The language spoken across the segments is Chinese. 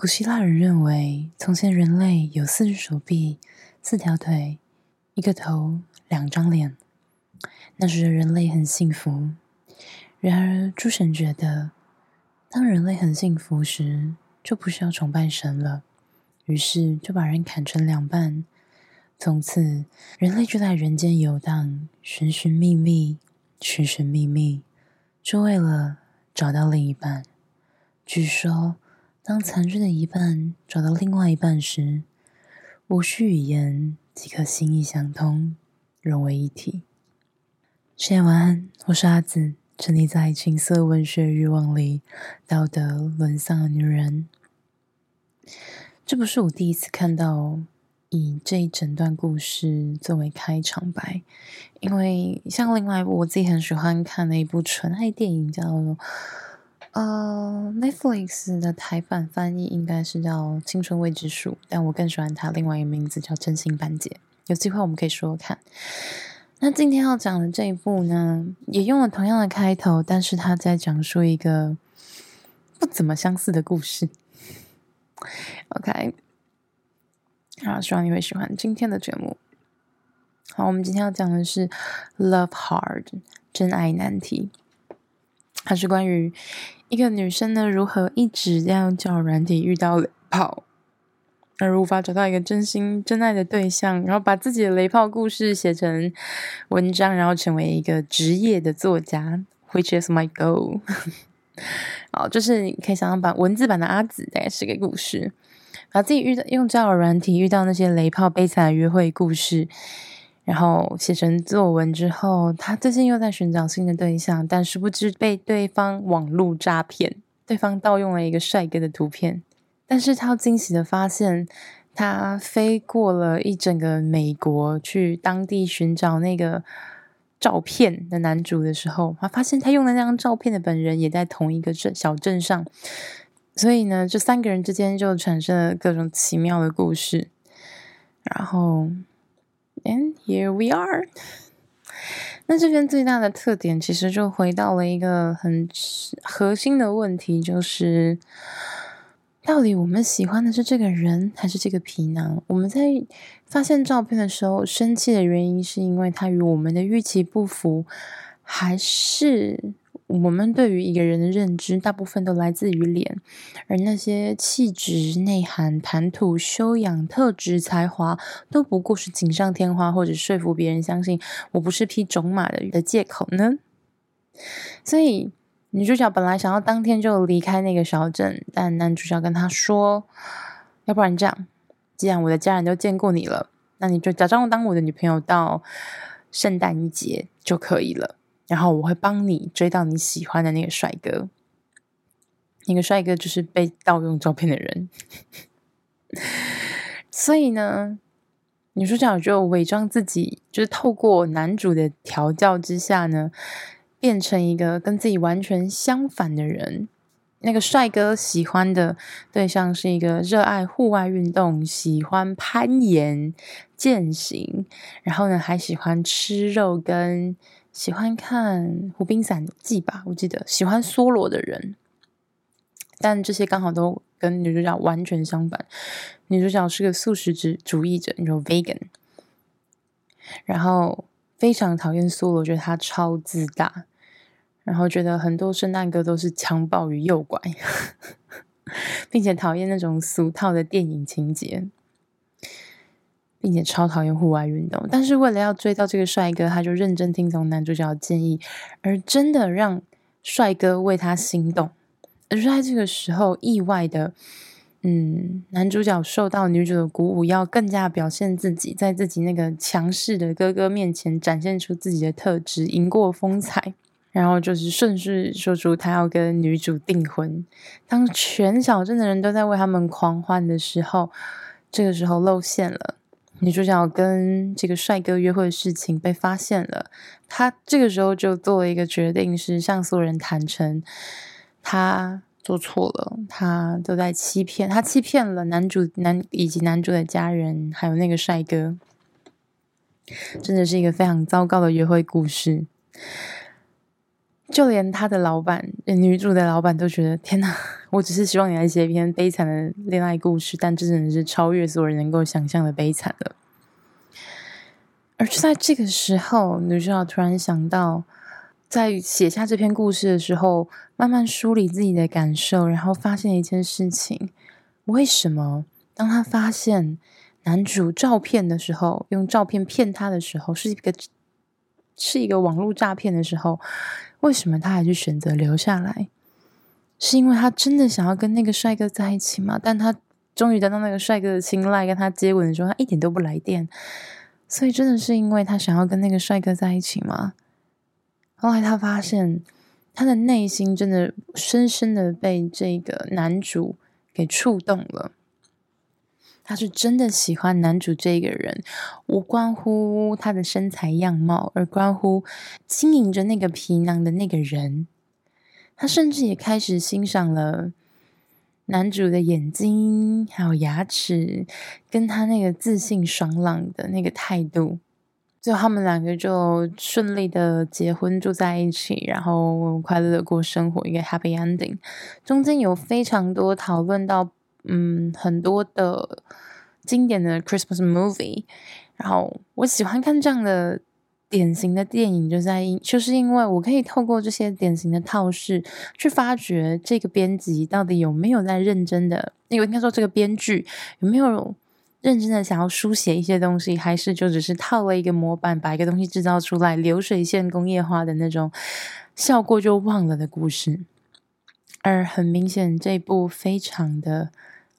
古希腊人认为，从前人类有四只手臂、四条腿、一个头、两张脸，那时的人类很幸福。然而，诸神觉得，当人类很幸福时，就不需要崇拜神了，于是就把人砍成两半。从此，人类就在人间游荡，寻寻觅觅，寻寻觅觅，就为了找到另一半。据说，当残缺的一半找到另外一半时，无需语言即可心意相通，融为一体。深夜晚安，我是阿紫。沉溺在情色文学欲望里，道德沦丧的女人。这不是我第一次看到以这一整段故事作为开场白，因为像另外一部我自己很喜欢看的一部纯爱电影叫呃 Netflix 的台版翻译应该是叫《青春未知数》，但我更喜欢它另外一个名字叫《真心半解》。有机会我们可以说说看。那今天要讲的这一部呢，也用了同样的开头，但是他在讲述一个不怎么相似的故事。OK，好，希望你会喜欢今天的节目。好，我们今天要讲的是《Love Hard》真爱难题，它是关于一个女生呢如何一直在用交友软体遇到雷炮。而无法找到一个真心真爱的对象，然后把自己的雷炮故事写成文章，然后成为一个职业的作家，which is my goal。好，就是你可以想象把文字版的阿紫大概是个故事，把自己遇到用交友软体遇到那些雷炮悲惨的约会故事，然后写成作文之后，他最近又在寻找新的对象，但殊不知被对方网络诈骗，对方盗用了一个帅哥的图片。但是他惊喜的发现，他飞过了一整个美国去当地寻找那个照片的男主的时候，他发现他用的那张照片的本人也在同一个镇小镇上，所以呢，这三个人之间就产生了各种奇妙的故事。然后，and here we are。那这边最大的特点其实就回到了一个很核心的问题，就是。到底我们喜欢的是这个人还是这个皮囊？我们在发现照片的时候生气的原因，是因为他与我们的预期不符，还是我们对于一个人的认知大部分都来自于脸，而那些气质、内涵、谈吐、修养、特质、才华，都不过是锦上添花，或者说服别人相信我不是匹种马的的借口呢？所以。女主角本来想要当天就离开那个小镇，但男主角跟她说：“要不然这样，既然我的家人都见过你了，那你就假装当我的女朋友到圣诞节就可以了。然后我会帮你追到你喜欢的那个帅哥。那个帅哥就是被盗用照片的人。所以呢，女主角就伪装自己，就是透过男主的调教之下呢。”变成一个跟自己完全相反的人。那个帅哥喜欢的对象是一个热爱户外运动、喜欢攀岩、健行，然后呢还喜欢吃肉跟喜欢看《湖滨散记》吧，我记得喜欢梭罗的人。但这些刚好都跟女主角完全相反。女主角是个素食主主义者，你说 vegan，然后非常讨厌梭罗，觉得他超自大。然后觉得很多圣诞歌都是强暴与诱拐，并且讨厌那种俗套的电影情节，并且超讨厌户外运动。但是为了要追到这个帅哥，他就认真听从男主角的建议，而真的让帅哥为他心动。而在这个时候，意外的，嗯，男主角受到女主的鼓舞，要更加表现自己，在自己那个强势的哥哥面前展现出自己的特质，赢过风采。然后就是顺势说出他要跟女主订婚。当全小镇的人都在为他们狂欢的时候，这个时候露馅了。女主角跟这个帅哥约会的事情被发现了。她这个时候就做了一个决定，是向所有人坦诚，她做错了，她都在欺骗，她欺骗了男主男以及男主的家人，还有那个帅哥。真的是一个非常糟糕的约会故事。就连他的老板，女主的老板都觉得天哪！我只是希望你来写一篇悲惨的恋爱故事，但这真的是超越所有人能够想象的悲惨了。而就在这个时候，女主角突然想到，在写下这篇故事的时候，慢慢梳理自己的感受，然后发现一件事情：为什么当他发现男主照片的时候，用照片骗他的时候，是一个是一个网络诈骗的时候？为什么他还是选择留下来？是因为他真的想要跟那个帅哥在一起吗？但他终于得到那个帅哥的青睐，跟他接吻的时候，他一点都不来电。所以真的是因为他想要跟那个帅哥在一起吗？后来他发现，他的内心真的深深的被这个男主给触动了。他是真的喜欢男主这个人，无关乎他的身材样貌，而关乎经营着那个皮囊的那个人。他甚至也开始欣赏了男主的眼睛，还有牙齿，跟他那个自信爽朗的那个态度。最后，他们两个就顺利的结婚，住在一起，然后快乐的过生活，一个 happy ending。中间有非常多讨论到。嗯，很多的经典的 Christmas movie，然后我喜欢看这样的典型的电影，就在就是因为我可以透过这些典型的套式去发掘这个编辑到底有没有在认真的，因为应该说这个编剧有没有认真的想要书写一些东西，还是就只是套了一个模板，把一个东西制造出来，流水线工业化的那种笑过就忘了的故事。而很明显，这部非常的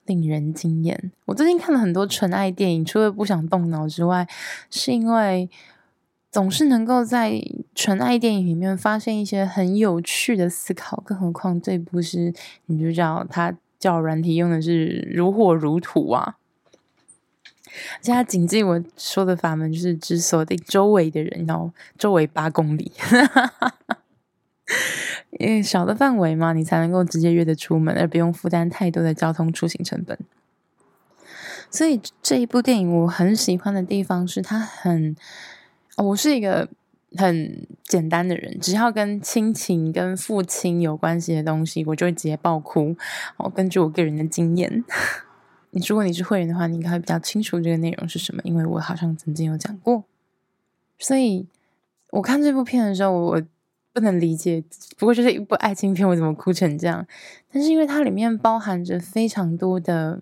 令人惊艳。我最近看了很多纯爱电影，除了不想动脑之外，是因为总是能够在纯爱电影里面发现一些很有趣的思考。更何况这部是，你就知道他叫软体用的是如火如荼啊！而且他谨记我说的法门，就是只锁定周围的人，然后周围八公里。因为小的范围嘛，你才能够直接约得出门，而不用负担太多的交通出行成本。所以这一部电影我很喜欢的地方是，它很……我是一个很简单的人，只要跟亲情、跟父亲有关系的东西，我就会直接爆哭。我根据我个人的经验，你如果你是会员的话，你应该会比较清楚这个内容是什么，因为我好像曾经有讲过。所以我看这部片的时候，我。不能理解，不过就是一部爱情片，我怎么哭成这样？但是因为它里面包含着非常多的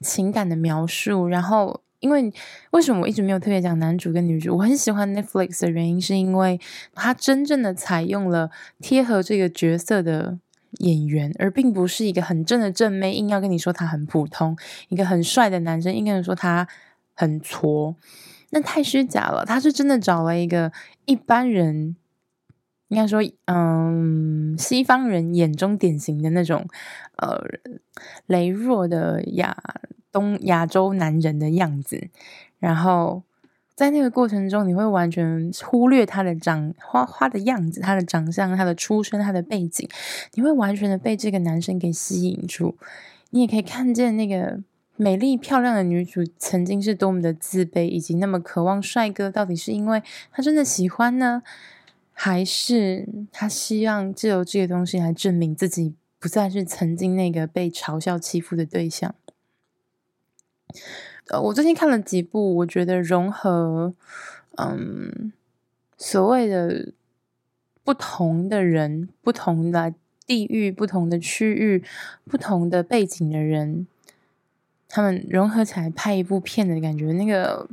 情感的描述，然后因为为什么我一直没有特别讲男主跟女主？我很喜欢 Netflix 的原因，是因为它真正的采用了贴合这个角色的演员，而并不是一个很正的正妹硬要跟你说他很普通，一个很帅的男生硬跟你说他很挫，那太虚假了。他是真的找了一个一般人。应该说，嗯，西方人眼中典型的那种，呃，羸弱的亚东亚洲男人的样子。然后在那个过程中，你会完全忽略他的长花花的样子、他的长相、他的出身、他的背景，你会完全的被这个男生给吸引住。你也可以看见那个美丽漂亮的女主曾经是多么的自卑，以及那么渴望帅哥，到底是因为她真的喜欢呢？还是他希望借由这个东西来证明自己不再是曾经那个被嘲笑欺负的对象。呃，我最近看了几部，我觉得融合，嗯，所谓的不同的人、不同的地域、不同的区域、不同的背景的人，他们融合起来拍一部片的感觉，那个。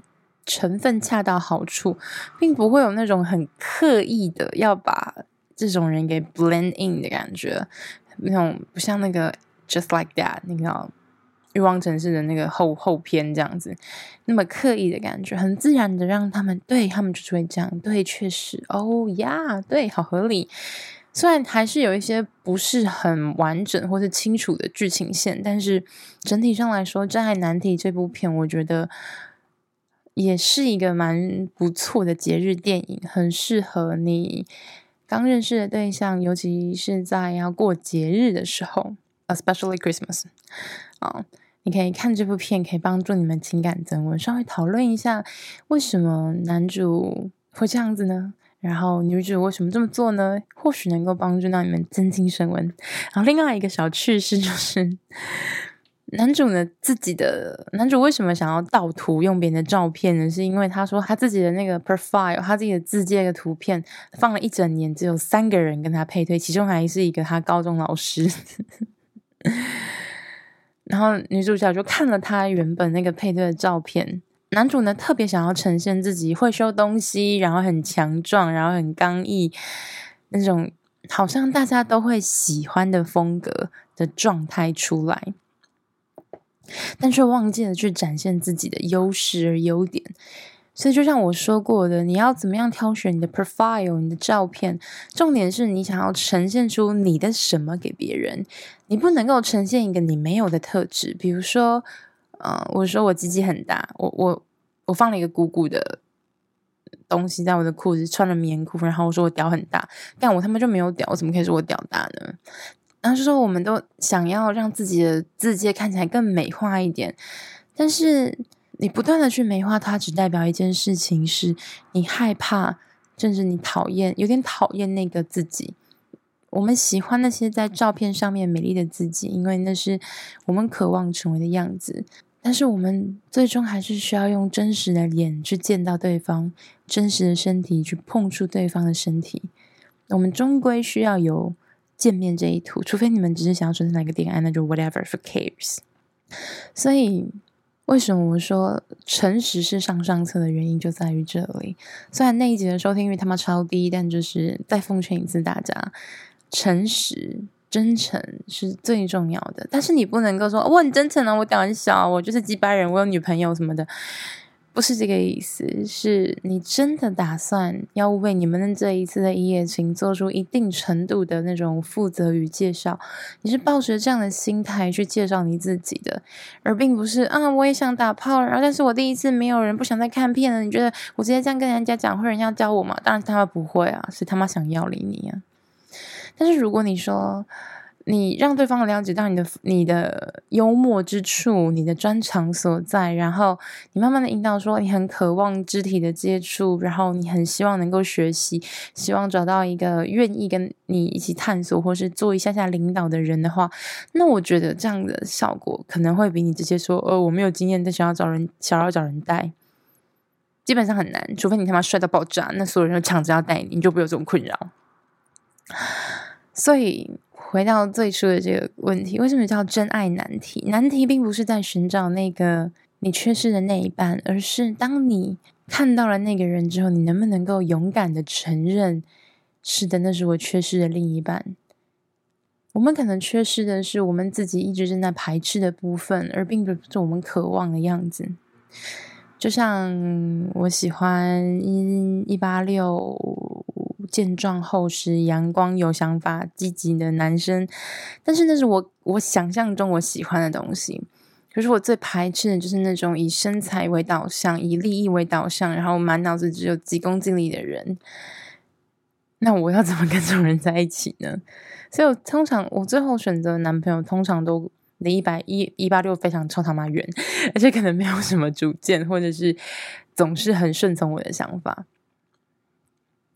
成分恰到好处，并不会有那种很刻意的要把这种人给 blend in 的感觉，那种不像那个 Just Like That 那个欲望城市的那个后后篇这样子，那么刻意的感觉，很自然的让他们对他们就是会这样，对，确实，哦呀，对，好合理。虽然还是有一些不是很完整或是清楚的剧情线，但是整体上来说，《真爱难题》这部片，我觉得。也是一个蛮不错的节日电影，很适合你刚认识的对象，尤其是在要过节日的时候，especially Christmas 啊，你可以看这部片，可以帮助你们情感增温。稍微讨论一下为什么男主会这样子呢？然后女主为什么这么做呢？或许能够帮助到你们增进升温。然后另外一个小趣事就是，男主呢自己的男主为什么想要盗图用别人的照片呢？是因为他说他自己的那个 profile，他自己的自介的图片放了一整年，只有三个人跟他配对，其中还是一个他高中老师。然后女主角就看了他原本那个配对的照片。男主呢，特别想要呈现自己会修东西，然后很强壮，然后很刚毅，那种好像大家都会喜欢的风格的状态出来，但却忘记了去展现自己的优势而优点。所以，就像我说过的，你要怎么样挑选你的 profile，你的照片，重点是你想要呈现出你的什么给别人，你不能够呈现一个你没有的特质，比如说。呃，我说我鸡鸡很大，我我我放了一个鼓鼓的东西在我的裤子，穿了棉裤，然后我说我屌很大，但我他妈就没有屌，我怎么可以说我屌大呢？然后就说我们都想要让自己的自介看起来更美化一点，但是你不断的去美化它，只代表一件事情是你害怕，甚至你讨厌，有点讨厌那个自己。我们喜欢那些在照片上面美丽的自己，因为那是我们渴望成为的样子。但是我们最终还是需要用真实的脸去见到对方，真实的身体去碰触对方的身体。我们终归需要有见面这一途，除非你们只是想要存在哪个点爱，那就 whatever，who cares。所以，为什么我说诚实是上上策的原因就在于这里。虽然那一集的收听率他妈超低，但就是再奉劝一次大家。诚实、真诚是最重要的，但是你不能够说我很真诚啊，我胆很小，我就是几百人，我有女朋友什么的，不是这个意思。是你真的打算要为你们的这一次的一夜情做出一定程度的那种负责与介绍，你是抱着这样的心态去介绍你自己的，而并不是啊，我也想打炮，然后但是我第一次没有人，不想再看片了。你觉得我直接这样跟人家讲，会人家教我吗？当然他们不会啊，是他妈想要理你啊。但是如果你说你让对方了解到你的你的幽默之处，你的专长所在，然后你慢慢的引导说你很渴望肢体的接触，然后你很希望能够学习，希望找到一个愿意跟你一起探索或是做一下下领导的人的话，那我觉得这样的效果可能会比你直接说呃我没有经验，但想要找人想要找人带，基本上很难，除非你他妈帅到爆炸，那所有人都抢着要带你，你就不会有这种困扰。所以回到最初的这个问题，为什么叫真爱难题？难题并不是在寻找那个你缺失的那一半，而是当你看到了那个人之后，你能不能够勇敢的承认，是的，那是我缺失的另一半。我们可能缺失的是我们自己一直正在排斥的部分，而并不是我们渴望的样子。就像我喜欢一一八六。健壮厚实、阳光、有想法、积极的男生，但是那是我我想象中我喜欢的东西。可是我最排斥的就是那种以身材为导向、以利益为导向，然后满脑子只有急功近利的人。那我要怎么跟这种人在一起呢？所以我通常我最后选择的男朋友，通常都离一百一一八六非常超他妈远，而且可能没有什么主见，或者是总是很顺从我的想法。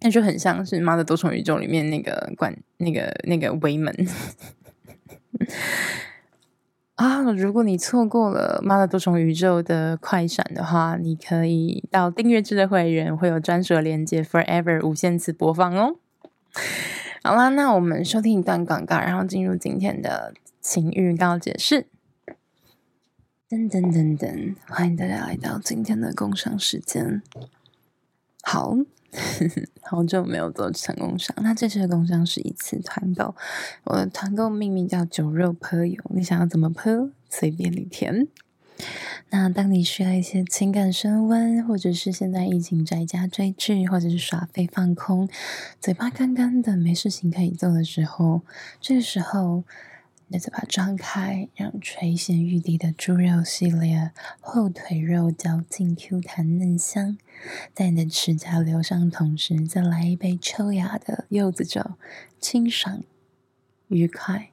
那就很像是《妈的多重宇宙》里面那个管那个那个维门啊！如果你错过了《妈的多重宇宙》的快闪的话，你可以到订阅制的会员，会有专属的连接，Forever 无限次播放哦。好啦，那我们收听一段广告，然后进入今天的情欲告解释。噔噔噔噔，欢迎大家来到今天的工商时间。好。好久没有做成功商，那这次的工商是一次团购。我的团购命名叫“酒肉泼油”，你想要怎么泼，随便你填。那当你需要一些情感升温，或者是现在疫情宅家追剧，或者是耍废放空，嘴巴干干的没事情可以做的时候，这个时候。你的嘴巴张开，让垂涎欲滴的猪肉系列后腿肉嚼劲 Q 弹嫩香，在你的齿颊留香同时，再来一杯秋雅的柚子酒，清爽愉快，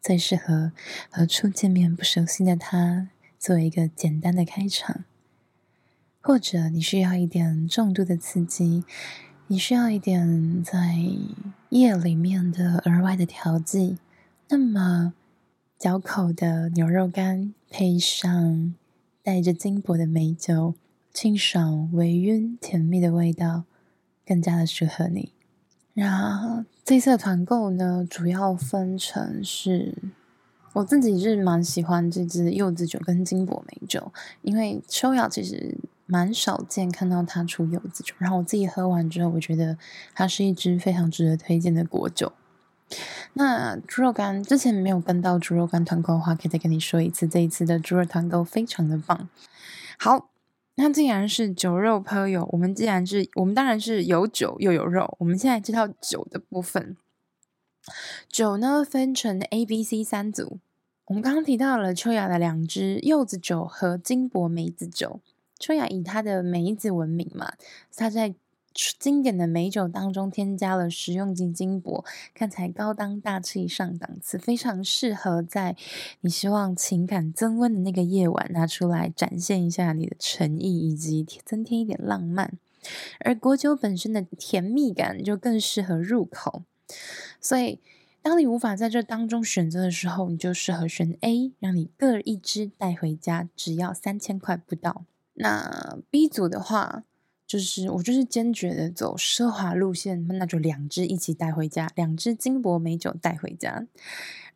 最适合和初见面不熟悉的他做一个简单的开场。或者你需要一点重度的刺激，你需要一点在夜里面的额外的调剂，那么嚼口的牛肉干配上带着金箔的美酒，清爽、微晕、甜蜜的味道，更加的适合你。然后这次的团购呢，主要分成是，我自己是蛮喜欢这支柚子酒跟金箔美酒，因为秋雅其实。蛮少见看到它出柚子酒，然后我自己喝完之后，我觉得它是一支非常值得推荐的果酒。那猪肉干之前没有跟到猪肉干团购的话，可以再跟你说一次，这一次的猪肉团购非常的棒。好，那既然是酒肉朋友，我们既然是我们当然是有酒又有肉，我们现在知道酒的部分，酒呢分成 A、B、C 三组。我们刚刚提到了秋雅的两支柚子酒和金箔梅子酒。秋雅以它的梅子闻名嘛，它在经典的美酒当中添加了食用级金箔，看起来高档大气上档次，非常适合在你希望情感增温的那个夜晚拿出来展现一下你的诚意，以及增添一点浪漫。而果酒本身的甜蜜感就更适合入口，所以当你无法在这当中选择的时候，你就适合选 A，让你各一支带回家，只要三千块不到。那 B 组的话，就是我就是坚决的走奢华路线，那就两支一起带回家，两支金箔美酒带回家。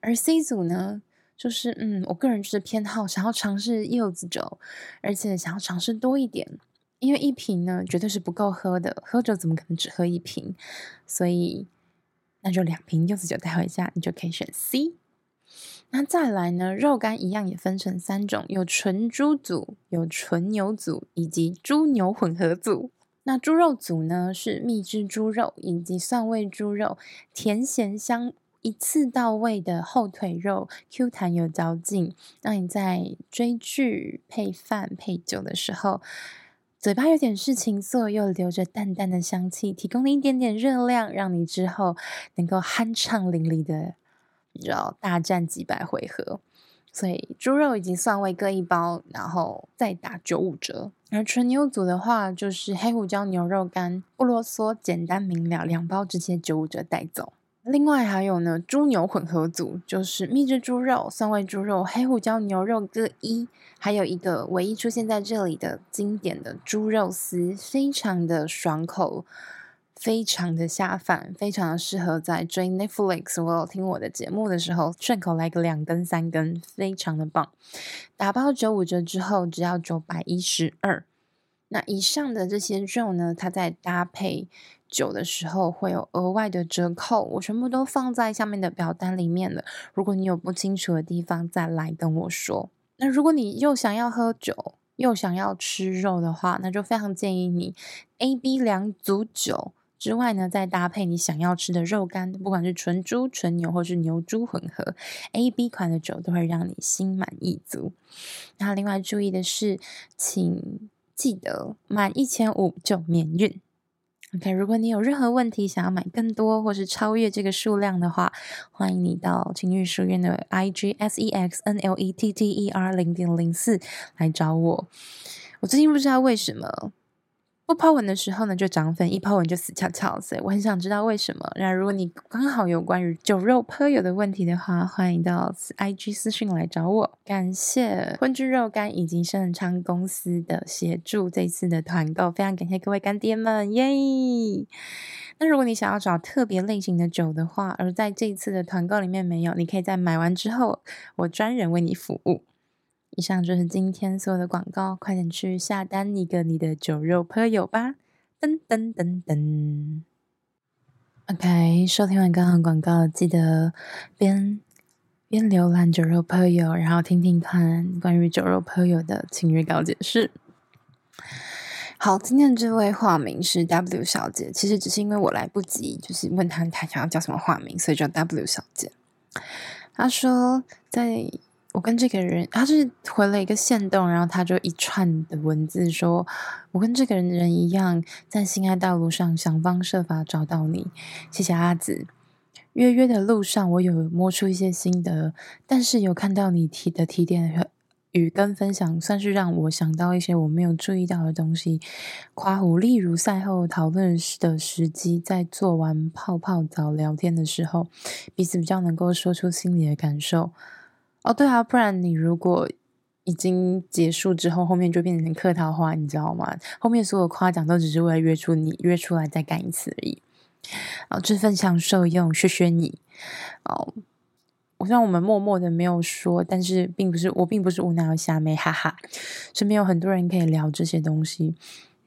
而 C 组呢，就是嗯，我个人就是偏好想要尝试柚子酒，而且想要尝试多一点，因为一瓶呢绝对是不够喝的，喝酒怎么可能只喝一瓶？所以那就两瓶柚子酒带回家，你就可以选 C。那再来呢？肉干一样也分成三种，有纯猪组、有纯牛组以及猪牛混合组。那猪肉组呢，是蜜汁猪肉以及蒜味猪肉，甜咸香一次到位的后腿肉，Q 弹有嚼劲，让你在追剧配饭配酒的时候，嘴巴有点是情愫，又留着淡淡的香气，提供你一点点热量，让你之后能够酣畅淋漓的。要大战几百回合，所以猪肉以及蒜味各一包，然后再打九五折。而纯牛组的话，就是黑胡椒牛肉干，不啰嗦，简单明了，两包直接九五折带走。另外还有呢，猪牛混合组，就是秘制猪肉、蒜味猪肉、黑胡椒牛肉各一，还有一个唯一出现在这里的经典的猪肉丝，非常的爽口。非常的下饭，非常的适合在追 Netflix，我有听我的节目的时候，顺口来个两根三根，非常的棒。打包九五折之后，只要九百一十二。那以上的这些肉呢，它在搭配酒的时候会有额外的折扣，我全部都放在下面的表单里面了。如果你有不清楚的地方，再来跟我说。那如果你又想要喝酒，又想要吃肉的话，那就非常建议你 A、B 两组酒。之外呢，再搭配你想要吃的肉干，不管是纯猪、纯牛或是牛猪混合，A、B 款的酒都会让你心满意足。然后另外注意的是，请记得满一千五就免运。OK，如果你有任何问题想要买更多或是超越这个数量的话，欢迎你到情欲书院的 IG S E X N L E T T E R 零点零四来找我。我最近不知道为什么。不抛文的时候呢，就涨粉；一抛文就死翘翘。所以我很想知道为什么。那如果你刚好有关于酒肉朋友的问题的话，欢迎到 IG 私讯来找我。感谢荤汁肉干以及盛昌公司的协助，这次的团购非常感谢各位干爹们，耶！那如果你想要找特别类型的酒的话，而在这一次的团购里面没有，你可以在买完之后，我专人为你服务。以上就是今天所有的广告，快点去下单一个你的酒肉朋友吧！噔噔噔噔。OK，收听完刚刚广告，记得边边浏览酒肉朋友，然后听听看关于酒肉朋友的情欲高解释。好，今天这位化名是 W 小姐，其实只是因为我来不及，就是问她她想要叫什么化名，所以叫 W 小姐。她说在。我跟这个人，他是回了一个线动，然后他就一串的文字说：“我跟这个人人一样，在性爱道路上想方设法找到你。”谢谢阿紫。约约的路上，我有摸出一些心得，但是有看到你提的提点，语跟分享，算是让我想到一些我没有注意到的东西。夸胡，例如赛后讨论的时机，在做完泡泡澡聊天的时候，彼此比较能够说出心里的感受。哦，对啊，不然你如果已经结束之后，后面就变成客套话，你知道吗？后面所有夸奖都只是为了约出你，约出来再干一次而已。哦，这份享受用，谢谢你。哦。我让我们默默的没有说，但是并不是我并不是无脑的瞎妹，哈哈。身边有很多人可以聊这些东西。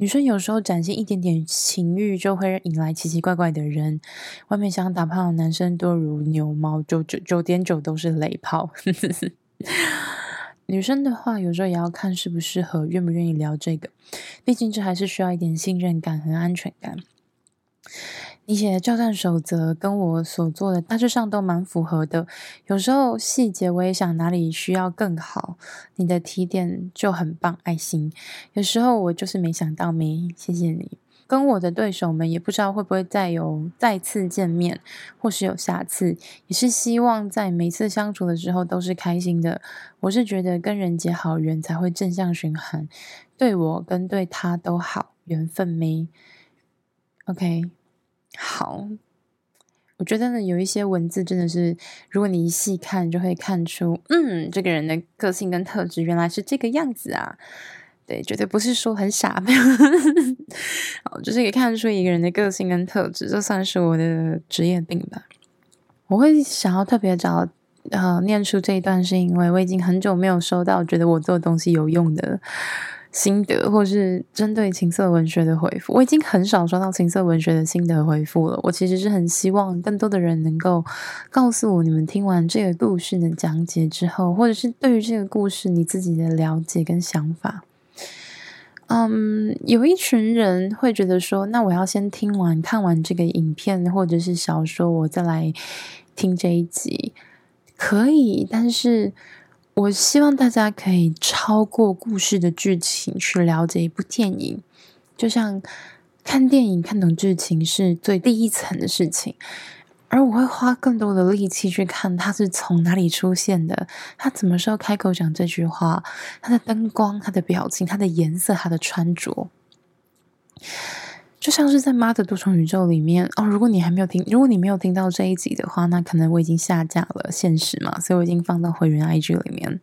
女生有时候展现一点点情欲，就会引来奇奇怪怪的人。外面想打炮的男生多如牛毛，九九九点九都是雷炮。女生的话，有时候也要看适不适合，愿不愿意聊这个。毕竟这还是需要一点信任感和安全感。你写的教战守则跟我所做的大致上都蛮符合的，有时候细节我也想哪里需要更好。你的提点就很棒，爱心。有时候我就是没想到没，谢谢你。跟我的对手们也不知道会不会再有再次见面，或是有下次，也是希望在每次相处的时候都是开心的。我是觉得跟人结好缘才会正向循环，对我跟对他都好，缘分没。OK。好，我觉得呢，有一些文字真的是，如果你一细看，就会看出，嗯，这个人的个性跟特质原来是这个样子啊。对，绝对不是说很傻，就是可以看出一个人的个性跟特质，这算是我的职业病吧。我会想要特别找呃念出这一段，是因为我已经很久没有收到觉得我做东西有用的。心得，或是针对情色文学的回复，我已经很少收到情色文学的心得回复了。我其实是很希望更多的人能够告诉我，你们听完这个故事的讲解之后，或者是对于这个故事你自己的了解跟想法。嗯，有一群人会觉得说，那我要先听完看完这个影片或者是小说，我再来听这一集，可以，但是。我希望大家可以超过故事的剧情去了解一部电影，就像看电影看懂剧情是最第一层的事情，而我会花更多的力气去看他是从哪里出现的，他什么时候开口讲这句话，他的灯光、他的表情、他的颜色、他的穿着。就像是在《妈的多重宇宙》里面哦，如果你还没有听，如果你没有听到这一集的话，那可能我已经下架了现实嘛，所以我已经放到会员 IG 里面。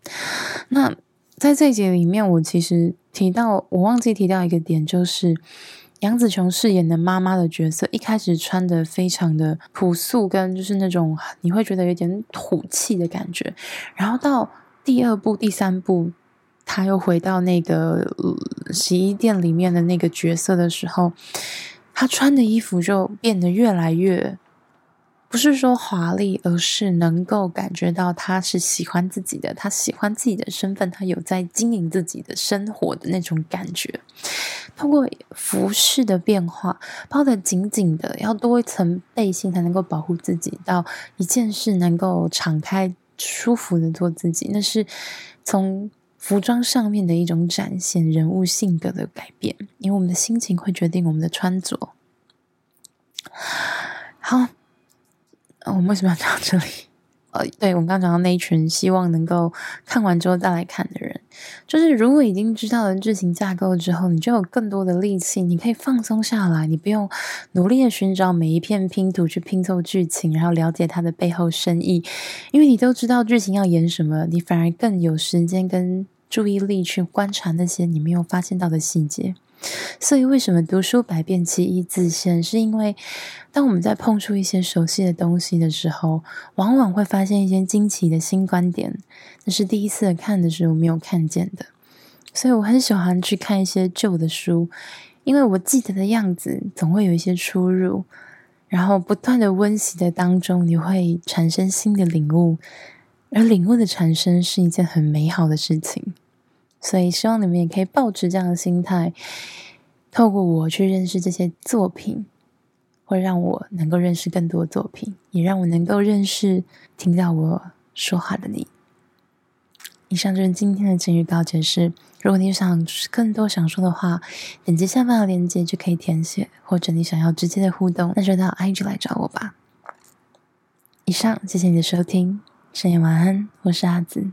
那在这一集里面，我其实提到，我忘记提到一个点，就是杨紫琼饰演的妈妈的角色，一开始穿的非常的朴素，跟就是那种你会觉得有点土气的感觉，然后到第二部、第三部。他又回到那个洗衣店里面的那个角色的时候，他穿的衣服就变得越来越不是说华丽，而是能够感觉到他是喜欢自己的，他喜欢自己的身份，他有在经营自己的生活的那种感觉。通过服饰的变化，包得紧紧的，要多一层背心才能够保护自己，到一件事能够敞开舒服的做自己，那是从。服装上面的一种展现，人物性格的改变，因为我们的心情会决定我们的穿着。好，我们为什么要讲到这里？呃，对，我们刚刚讲到那一群希望能够看完之后再来看的人，就是如果已经知道了剧情架构之后，你就有更多的力气，你可以放松下来，你不用努力的寻找每一片拼图去拼凑剧情，然后了解它的背后深意，因为你都知道剧情要演什么，你反而更有时间跟。注意力去观察那些你没有发现到的细节，所以为什么读书百遍其义自现？是因为当我们在碰触一些熟悉的东西的时候，往往会发现一些惊奇的新观点，那是第一次看的时候没有看见的。所以我很喜欢去看一些旧的书，因为我记得的样子总会有一些出入，然后不断的温习的当中，你会产生新的领悟。而领悟的产生是一件很美好的事情，所以希望你们也可以抱持这样的心态，透过我去认识这些作品，会让我能够认识更多作品，也让我能够认识听到我说话的你。以上就是今天的情欲告解室。如果你想更多想说的话，点击下方的链接就可以填写，或者你想要直接的互动，那就到 IG 来找我吧。以上，谢谢你的收听。深夜晚安，我是阿紫。